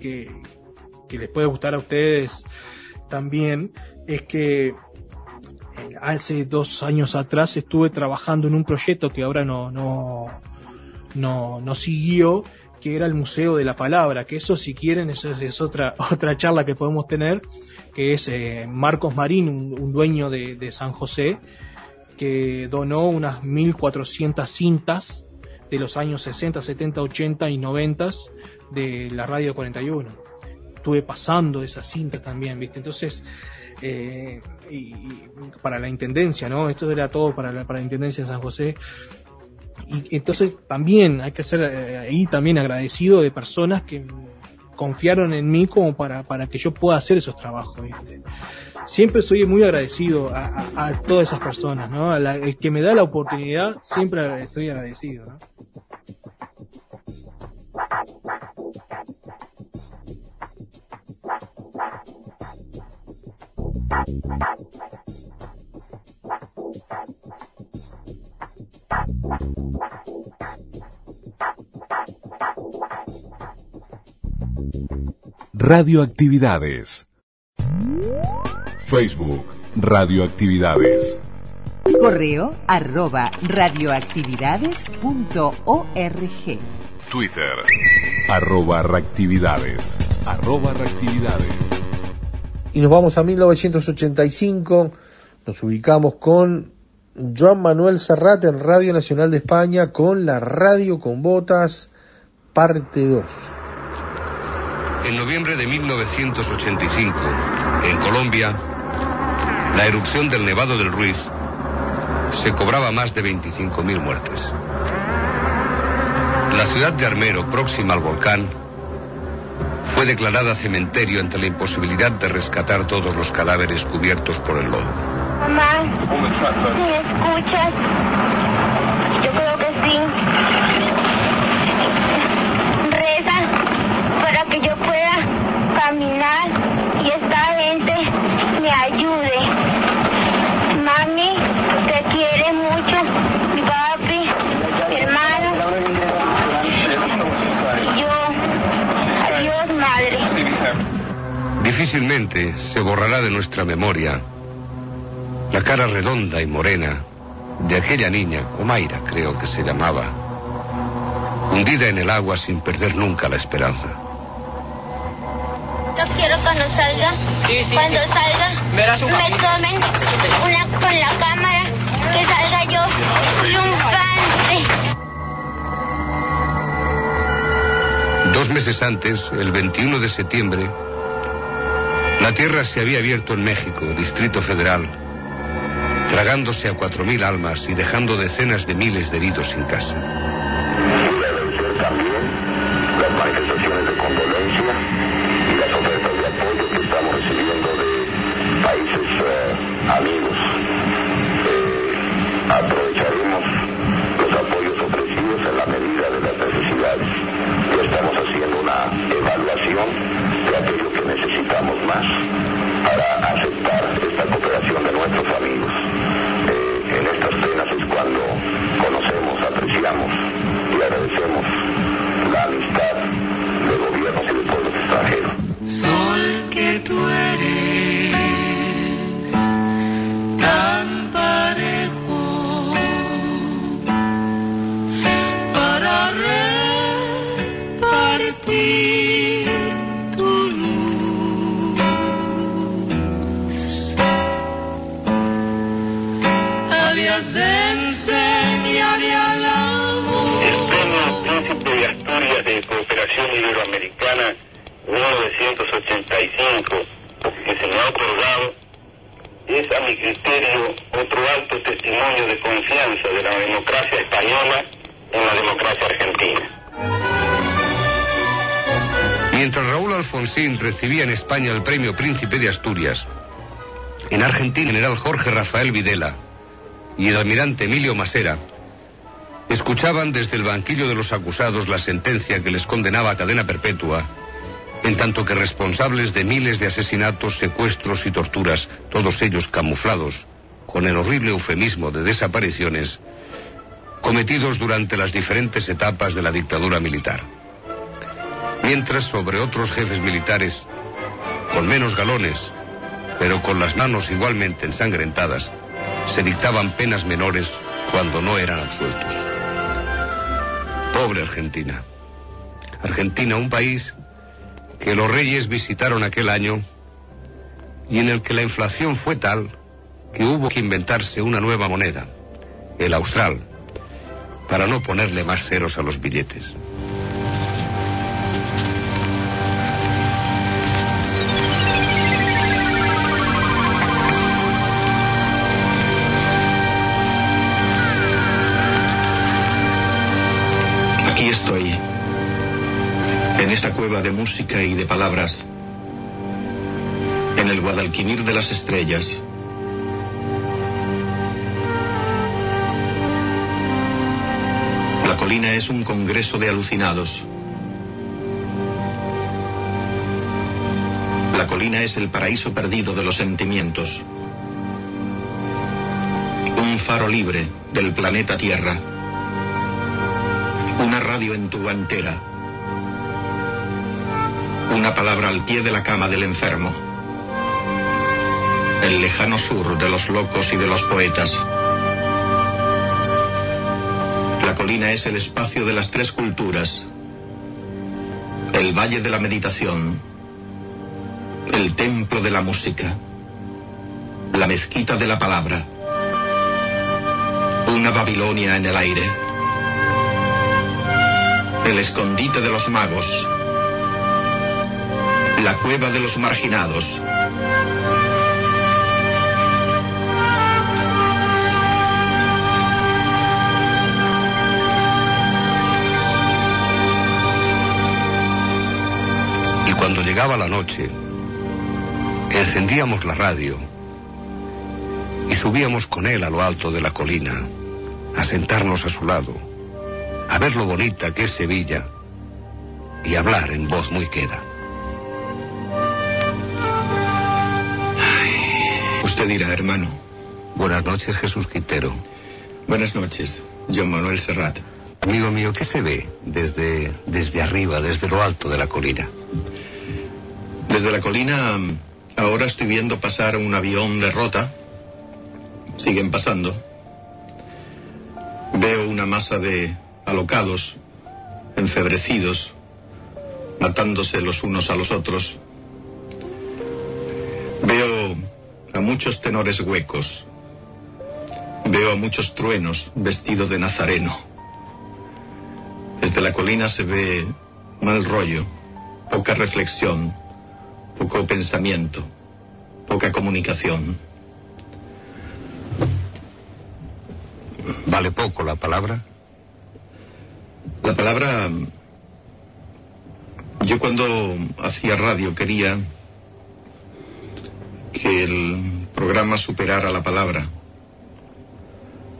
que les puede gustar a ustedes también es que eh, hace dos años atrás estuve trabajando en un proyecto que ahora no, no, no, no siguió, que era el Museo de la Palabra, que eso si quieren, eso es, otra, otra charla que podemos tener, que es eh, Marcos Marín, un, dueño de, de San José, que donó unas 1400 cintas de los años 60, 70, 80 y 90 de la Radio 41. Estuve pasando esas cintas también, ¿viste? Entonces, eh, y, y para la intendencia, ¿no? Esto era todo para la, para la intendencia de San José. Y entonces también hay que ser eh, ahí también agradecido de personas que confiaron en mí como para, para que yo pueda hacer esos trabajos, ¿viste? Siempre soy muy agradecido a, a- a todas esas personas, ¿no? A la- el que me da la oportunidad, siempre estoy agradecido, ¿no? Radioactividades. Facebook, Radioactividades. Correo arroba radioactividades.org. Twitter, arroba reactividades. Arroba reactividades. Y nos vamos a 1985, nos ubicamos con Joan Manuel Serrat en Radio Nacional de España con la Radio con Botas, parte 2. En noviembre de 1985, en Colombia, la erupción del Nevado del Ruiz se cobraba más de 25.000 muertes. La ciudad de Armero, próxima al volcán, fue declarada cementerio ante la imposibilidad de rescatar todos los cadáveres cubiertos por el lodo. Mamá, ¿me escuchas? Yo creo que sí. Reza para que yo pueda caminar y esta gente me ayude. Mami, te quiere mucho. Mi papi, mi hermano. Y yo. Adiós, madre. Difícilmente se borrará de nuestra memoria la cara redonda y morena de aquella niña, Omaira creo que se llamaba, hundida en el agua sin perder nunca la esperanza. momento quiero cuando salga, cuando salga, Verás un me papel. tomen una con la cámara, que salga yo triunfante. Dos meses antes, el 21 de septiembre, la tierra se había abierto en México, Distrito Federal, tragándose a cuatro mil almas y dejando decenas de miles de heridos sin casa. España el premio Príncipe de Asturias, en Argentina el general Jorge Rafael Videla y el almirante Emilio Masera escuchaban desde el banquillo de los acusados la sentencia que les condenaba a cadena perpetua, en tanto que responsables de miles de asesinatos, secuestros y torturas, todos ellos camuflados, con el horrible eufemismo de desapariciones, cometidos durante las diferentes etapas de la dictadura militar. Mientras sobre otros jefes militares, con menos galones, pero con las manos igualmente ensangrentadas, se dictaban penas menores cuando no eran absueltos. Pobre Argentina. Argentina, un país que los reyes visitaron aquel año y en el que la inflación fue tal que hubo que inventarse una nueva moneda, el austral, para no ponerle más ceros a los billetes. De música y de palabras, en el Guadalquivir de las estrellas. La colina es un congreso de alucinados. La colina es el paraíso perdido de los sentimientos. Un faro libre del planeta Tierra. Una radio en tu guantera. Una palabra al pie de la cama del enfermo. El lejano sur de los locos y de los poetas. La colina es el espacio de las tres culturas. El valle de la meditación. El templo de la música. La mezquita de la palabra. Una Babilonia en el aire. El escondite de los magos. La cueva de los marginados. Y cuando llegaba la noche, encendíamos la radio y subíamos con él a lo alto de la colina, a sentarnos a su lado, a ver lo bonita que es Sevilla y hablar en voz muy queda. Usted dirá, hermano. Buenas noches, Jesús Quintero. Buenas noches, John Manuel Serrat. Amigo mío, ¿qué se ve desde, desde arriba, desde lo alto de la colina? Desde la colina, ahora estoy viendo pasar un avión de rota. Siguen pasando. Veo una masa de alocados, enfebrecidos, matándose los unos a los otros, muchos tenores huecos. Veo a muchos truenos vestidos de nazareno. Desde la colina se ve mal rollo, poca reflexión, poco pensamiento, poca comunicación. ¿Vale poco la palabra? La palabra... Yo cuando hacía radio quería que el programa superara la palabra.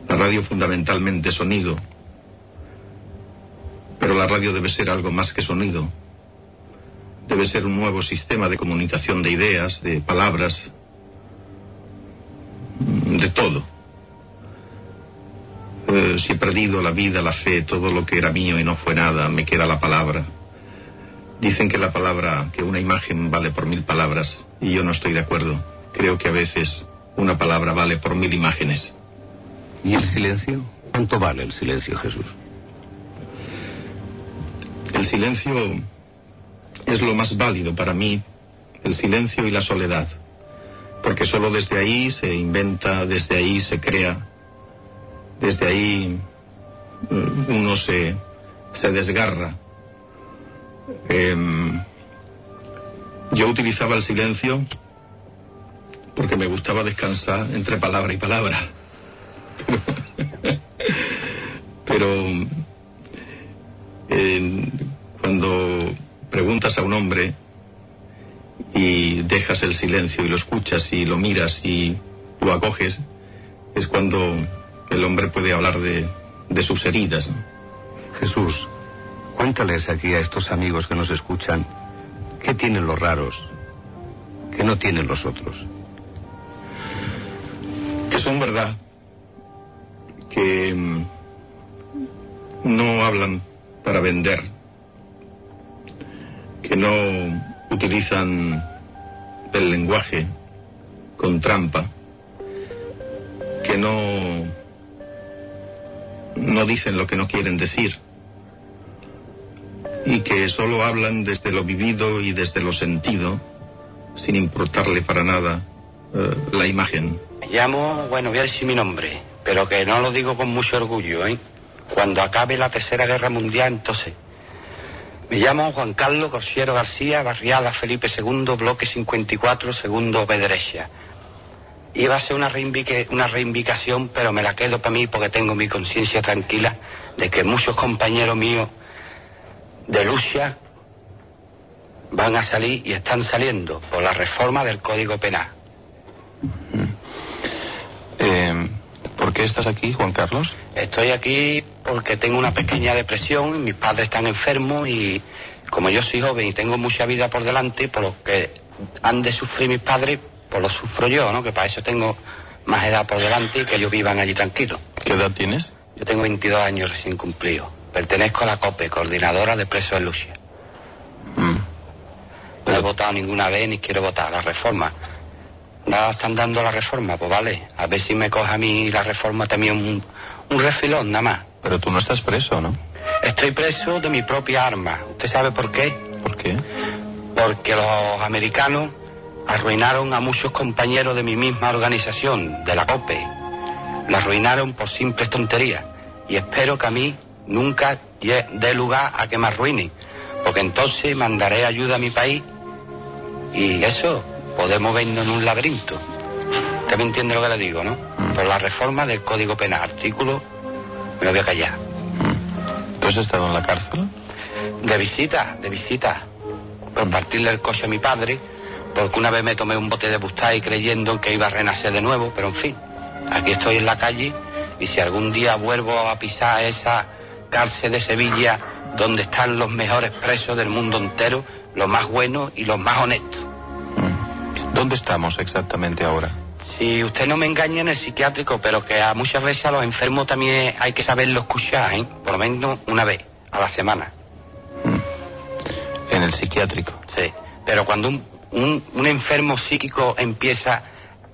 La radio fundamentalmente sonido. Pero la radio debe ser algo más que sonido. Debe ser un nuevo sistema de comunicación de ideas, de palabras, de todo. Eh, si he perdido la vida, la fe, todo lo que era mío y no fue nada, me queda la palabra. Dicen que la palabra, que una imagen vale por mil palabras, y yo no estoy de acuerdo. Creo que a veces una palabra vale por mil imágenes. ¿Y el silencio? ¿Cuánto vale el silencio, Jesús? El silencio es lo más válido para mí, el silencio y la soledad, porque solo desde ahí se inventa, desde ahí se crea, desde ahí eh, uno se, se desgarra. Em, yo utilizaba el silencio porque me gustaba descansar entre palabra y palabra. Pero eh, cuando preguntas a un hombre y dejas el silencio y lo escuchas y lo miras y lo acoges, es cuando el hombre puede hablar de, de sus heridas. Jesús, cuéntales aquí a estos amigos que nos escuchan qué tienen los raros, que no tienen los otros. Que son verdad, que mm, no hablan para vender, que no utilizan el lenguaje con trampa, que no no dicen lo que no quieren decir y que solo hablan desde lo vivido y desde lo sentido, sin importarle para nada eh, la imagen. Me llamo, bueno, voy a decir mi nombre, pero que no lo digo con mucho orgullo, ¿eh? Cuando acabe la Tercera Guerra Mundial, entonces. Me llamo Juan Carlos Corsiero García, barriada Felipe II, bloque 54, segundo B derecha. Iba a ser una, reivindique- una reivindicación, pero me la quedo para mí porque tengo mi conciencia tranquila de que muchos compañeros míos de lucha van a salir y están saliendo por la reforma del Código Penal. Eh, ¿Por qué estás aquí, Juan Carlos? Estoy aquí porque tengo una pequeña depresión, mis padres están enfermos y como yo soy joven y tengo mucha vida por delante, por lo que han de sufrir mis padres, pues lo sufro yo, ¿no? Que para eso tengo más edad por delante y que ellos vivan allí tranquilos. ¿Qué edad tienes? Yo tengo 22 años recién cumplidos. Pertenezco a la COPE, Coordinadora de Presos de Lucia. No he votado ninguna vez ni quiero votar la reforma. Nada están dando la reforma, pues vale. A ver si me coge a mí la reforma también un, un refilón, nada más. Pero tú no estás preso, ¿no? Estoy preso de mi propia arma. ¿Usted sabe por qué? ¿Por qué? Porque los americanos arruinaron a muchos compañeros de mi misma organización, de la COPE. La arruinaron por simples tonterías. Y espero que a mí nunca dé lugar a que me arruinen. Porque entonces mandaré ayuda a mi país y eso, podemos vernos en un laberinto. Usted me entiende lo que le digo, ¿no? Por la reforma del Código Penal, artículo, me lo voy a callar. ¿Tú has estado en la cárcel? De visita, de visita. Por partirle el coche a mi padre, porque una vez me tomé un bote de Bustay creyendo que iba a renacer de nuevo, pero en fin, aquí estoy en la calle y si algún día vuelvo a pisar esa cárcel de Sevilla donde están los mejores presos del mundo entero, los más buenos y los más honestos. ¿Dónde estamos exactamente ahora? Si usted no me engaña en el psiquiátrico, pero que a muchas veces a los enfermos también hay que saberlo escuchar, ¿eh? Por lo menos una vez a la semana. En el psiquiátrico. Sí, pero cuando un, un- un enfermo psíquico empieza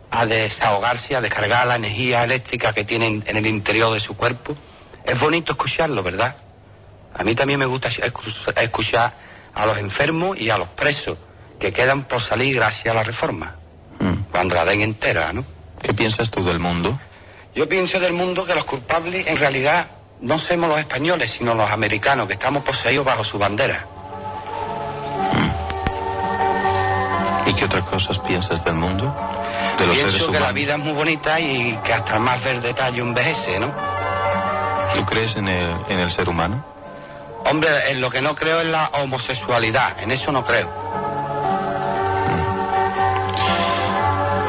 a desahogarse, a descargar la energía eléctrica que tiene en, en el interior de su cuerpo, es bonito escucharlo, ¿verdad? A mí también me gusta escu- escuchar a los enfermos y a los presos que quedan por salir gracias a la reforma. cuando la den entera, ¿no? ¿Qué piensas tú del mundo? Yo pienso del mundo que los culpables en realidad no somos los españoles, sino los americanos, que estamos poseídos bajo su bandera. ¿Y qué otras cosas piensas del mundo? De los pienso seres que la vida es muy bonita y que hasta el más verde tallo envejece, ¿no? ¿Tú crees en el, en el ser humano? Hombre, en lo que no creo es la homosexualidad, en eso no creo.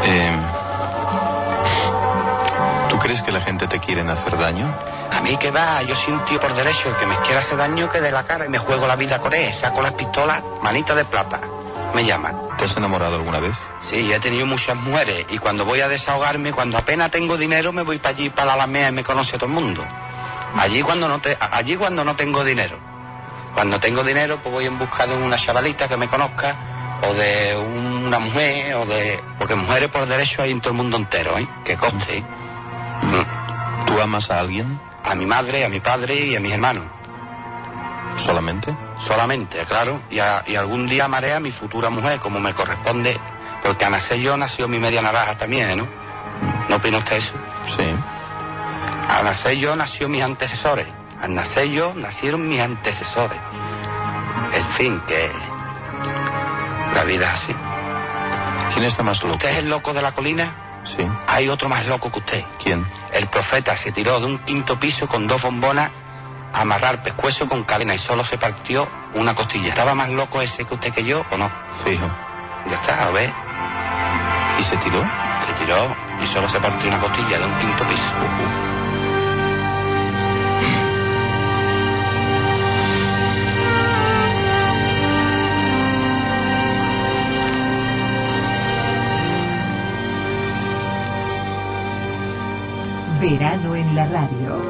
Eh, ¿Tú crees que la gente te quiere hacer daño? A mí que va, yo soy un tío por derecho, el que me quiera hacer daño que de la cara y me juego la vida con él, saco las pistolas, manita de plata, me llaman. ¿Te has enamorado alguna vez? Sí, he tenido muchas mujeres y cuando voy a desahogarme, cuando apenas tengo dinero, me voy para allí, para la Alameda y me conoce todo el mundo. Allí cuando no te, allí cuando no tengo dinero. Cuando tengo dinero, pues voy en busca de una chavalita que me conozca, o de una mujer, o de... Porque mujeres por derecho hay en todo el mundo entero, ¿eh? Que coste, ¿eh? ¿Tú amas a alguien? A mi madre, a mi padre y a mis hermanos. ¿Solamente? Solamente, claro. Y, a- y algún día amaré a mi futura mujer, como me corresponde, porque a nacer yo nació mi media naranja también, ¿eh, ¿no? ¿No opina usted eso? Sí. Al nacer yo nació mis antecesores. Al nacer yo nacieron mis antecesores. En fin, que la vida es así. ¿Quién está más loco? ¿Usted es el loco de la colina? Sí. Hay otro más loco que usted. ¿Quién? El profeta se tiró de un quinto piso con dos bombonas a amarrar pescuezo con cadena y solo se partió una costilla. ¿Estaba más loco ese que usted que yo o no? Fijo. Ya está, a ver. ¿Y se tiró? Se tiró y solo se partió una costilla de un quinto piso. Verano en la radio.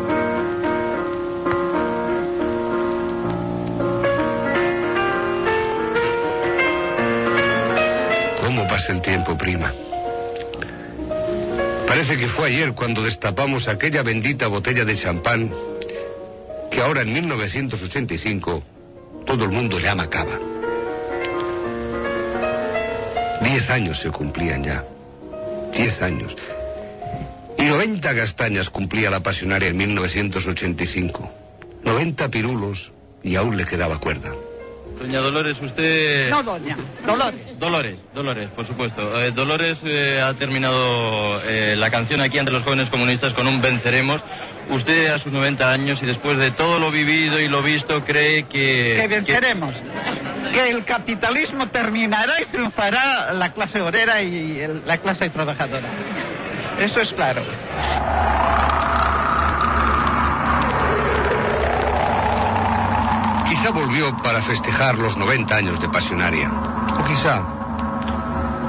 ¿Cómo pasa el tiempo, prima? Parece que fue ayer cuando destapamos aquella bendita botella de champán que ahora en 1985 todo el mundo llama cava. Diez años se cumplían ya. Diez años. Y 90 castañas cumplía la pasionaria en 1985. 90 pirulos y aún le quedaba cuerda. Doña Dolores, usted... No, doña. Dolores. Dolores, Dolores, por supuesto. Eh, Dolores eh, ha terminado eh, la canción aquí ante los jóvenes comunistas con un venceremos. Usted a sus 90 años y después de todo lo vivido y lo visto cree que... Que venceremos. Que el capitalismo terminará y triunfará la clase obrera y el- la clase trabajadora. Eso es claro. Quizá volvió para festejar los 90 años de Pasionaria. O quizá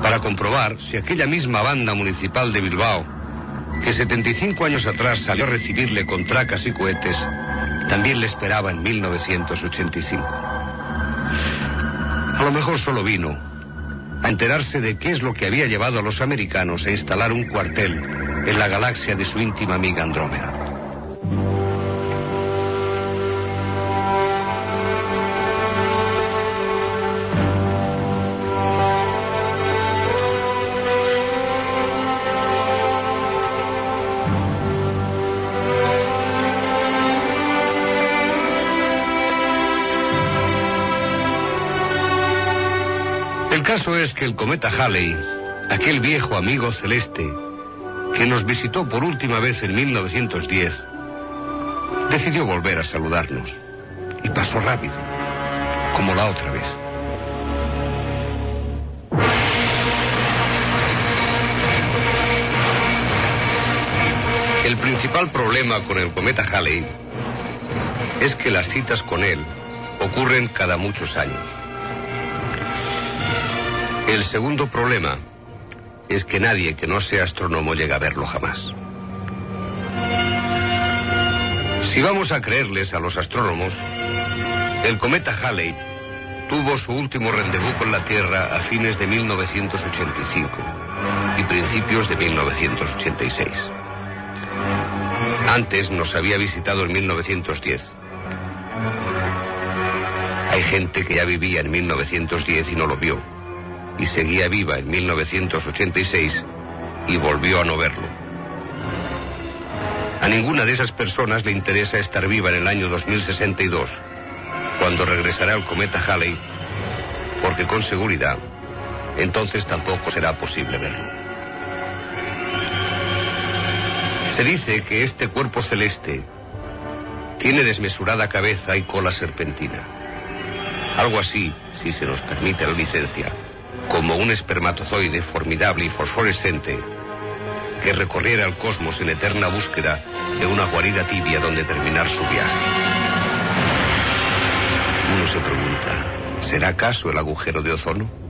para comprobar si aquella misma banda municipal de Bilbao, que 75 años atrás salió a recibirle con tracas y cohetes, también le esperaba en 1985. A lo mejor solo vino a enterarse de qué es lo que había llevado a los americanos a instalar un cuartel en la galaxia de su íntima amiga Andrómeda. Caso es que el cometa Halley, aquel viejo amigo celeste que nos visitó por última vez en 1910, decidió volver a saludarnos. Y pasó rápido, como la otra vez. El principal problema con el cometa Halley es que las citas con él ocurren cada muchos años. El segundo problema es que nadie que no sea astrónomo llega a verlo jamás. Si vamos a creerles a los astrónomos, el cometa Halley tuvo su último rendezvous con la Tierra a fines de 1985 y principios de 1986. Antes nos había visitado en 1910. Hay gente que ya vivía en 1910 y no lo vio. Y seguía viva en 1986 y volvió a no verlo. A ninguna de esas personas le interesa estar viva en el año 2062, cuando regresará el cometa Halley, porque con seguridad entonces tampoco será posible verlo. Se dice que este cuerpo celeste tiene desmesurada cabeza y cola serpentina. Algo así, si se nos permite la licencia, como un espermatozoide formidable y fosforescente que recorriera el cosmos en eterna búsqueda de una guarida tibia donde terminar su viaje. Uno se pregunta, ¿será acaso el agujero de ozono?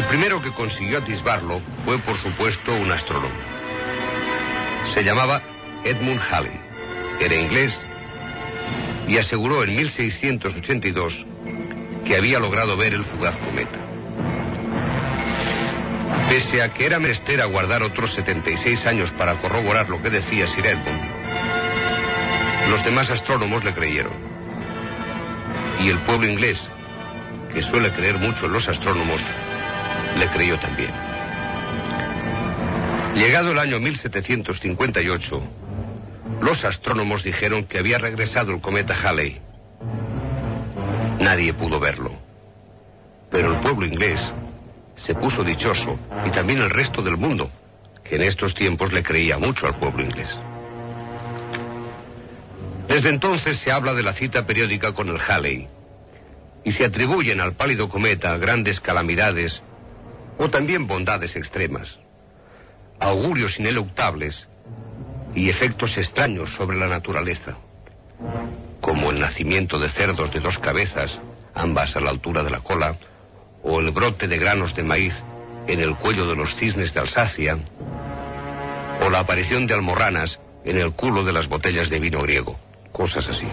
El primero que consiguió atisbarlo fue, por supuesto, un astrónomo. Se llamaba Edmund Halley. Era inglés y aseguró en 1682 que había logrado ver el fugaz cometa. Pese a que era menester aguardar otros 76 años para corroborar lo que decía Sir Edmund, los demás astrónomos le creyeron. Y el pueblo inglés, que suele creer mucho en los astrónomos, le creyó también. Llegado el año 1758, los astrónomos dijeron que había regresado el cometa Halley. Nadie pudo verlo. Pero el pueblo inglés se puso dichoso y también el resto del mundo, que en estos tiempos le creía mucho al pueblo inglés. Desde entonces se habla de la cita periódica con el Halley y se atribuyen al pálido cometa grandes calamidades o también bondades extremas, augurios ineluctables y efectos extraños sobre la naturaleza, como el nacimiento de cerdos de dos cabezas, ambas a la altura de la cola, o el brote de granos de maíz en el cuello de los cisnes de Alsacia, o la aparición de almorranas en el culo de las botellas de vino griego, cosas así.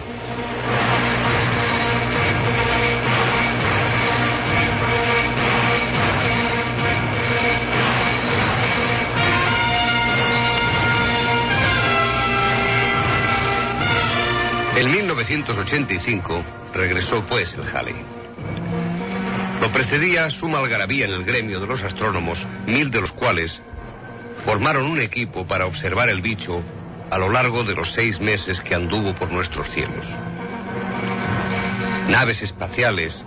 En 1985 regresó pues el Halley. Lo precedía suma algarabía en el gremio de los astrónomos, mil de los cuales formaron un equipo para observar el bicho a lo largo de los seis meses que anduvo por nuestros cielos. Naves espaciales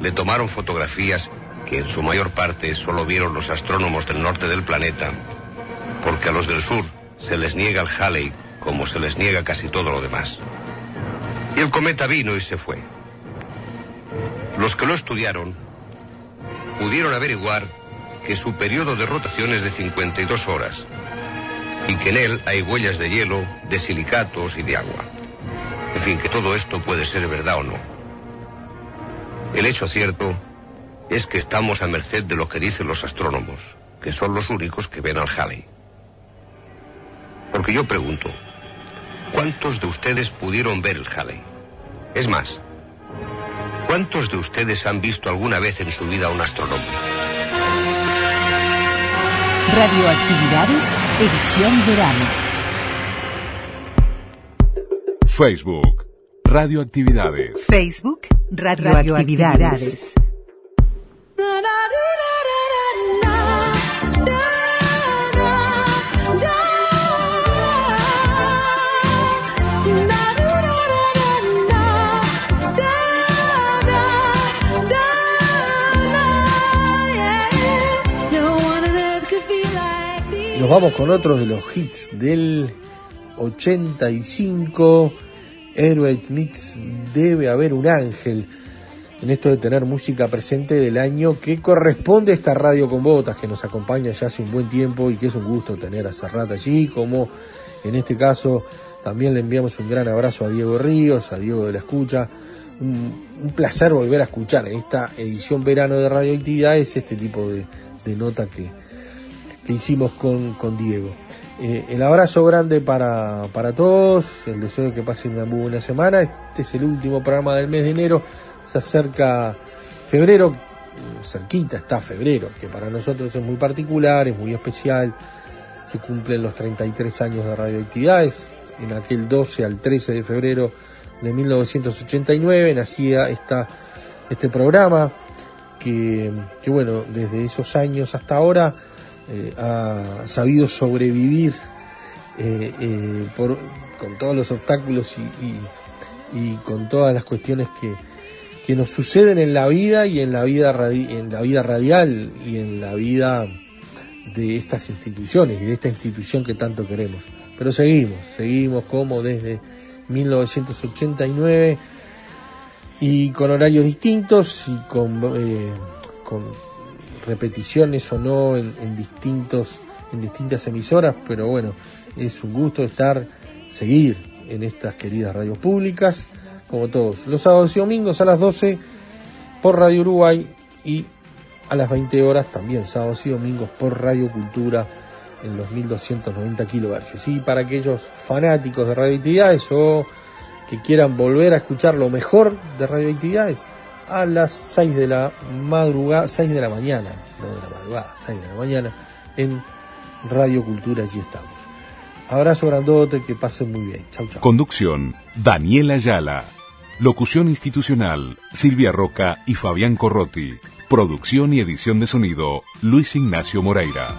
le tomaron fotografías que en su mayor parte solo vieron los astrónomos del norte del planeta, porque a los del sur se les niega el Halley como se les niega casi todo lo demás. Y el cometa vino y se fue. Los que lo estudiaron pudieron averiguar que su periodo de rotación es de 52 horas y que en él hay huellas de hielo, de silicatos y de agua. En fin, que todo esto puede ser verdad o no. El hecho cierto es que estamos a merced de lo que dicen los astrónomos, que son los únicos que ven al Halley. Porque yo pregunto, ¿cuántos de ustedes pudieron ver el Halley? Es más, ¿cuántos de ustedes han visto alguna vez en su vida un astrónomo? Radioactividades, edición verano. Facebook, Radioactividades. Facebook, Radioactividades. Vamos con otro de los hits del 85. Heroic Mix debe haber un ángel. En esto de tener música presente del año que corresponde a esta radio con botas que nos acompaña ya hace un buen tiempo y que es un gusto tener a Serrat allí, como en este caso también le enviamos un gran abrazo a Diego Ríos, a Diego de la Escucha. Un, placer volver a escuchar en esta edición verano de Radioactividades este tipo de nota que, que hicimos con, con Diego. Eh, el abrazo grande para, para todos, el deseo de que pasen una muy buena semana. Este es el último programa del mes de enero, se acerca febrero, cerquita está febrero, que para nosotros es muy particular, es muy especial. Se cumplen los 33 años de radioactividades. En aquel 12 al 13 de febrero de 1989 nacía esta, este programa que, que, bueno, desde esos años hasta ahora eh, ha sabido sobrevivir eh, eh, por, con todos los obstáculos y, y, y con todas las cuestiones que, que nos suceden en la vida y en la vida en la vida radial y en la vida de estas instituciones y de esta institución que tanto queremos. Pero seguimos, seguimos como desde 1989 y con horarios distintos y con, eh, con repeticiones o no en, en, distintos en distintas emisoras, pero bueno, es un gusto estar seguir en estas queridas radios públicas, como todos, los sábados y domingos a las 12 por Radio Uruguay y a las 20 horas también sábados y domingos por Radio Cultura en los 1290 kilohercios. Y para aquellos fanáticos de radioactividades o que quieran volver a escuchar lo mejor de radioactividades, a las 6 de la madrugada, 6 de la mañana, no de la madrugada, 6 de la mañana, en Radio Cultura, allí estamos. Abrazo grandote, que pasen muy bien. Chau, chau. Conducción, Daniela Ayala. Locución institucional, Silvia Roca y Fabián Corrotti. Producción y edición de sonido, Luis Ignacio Moreira.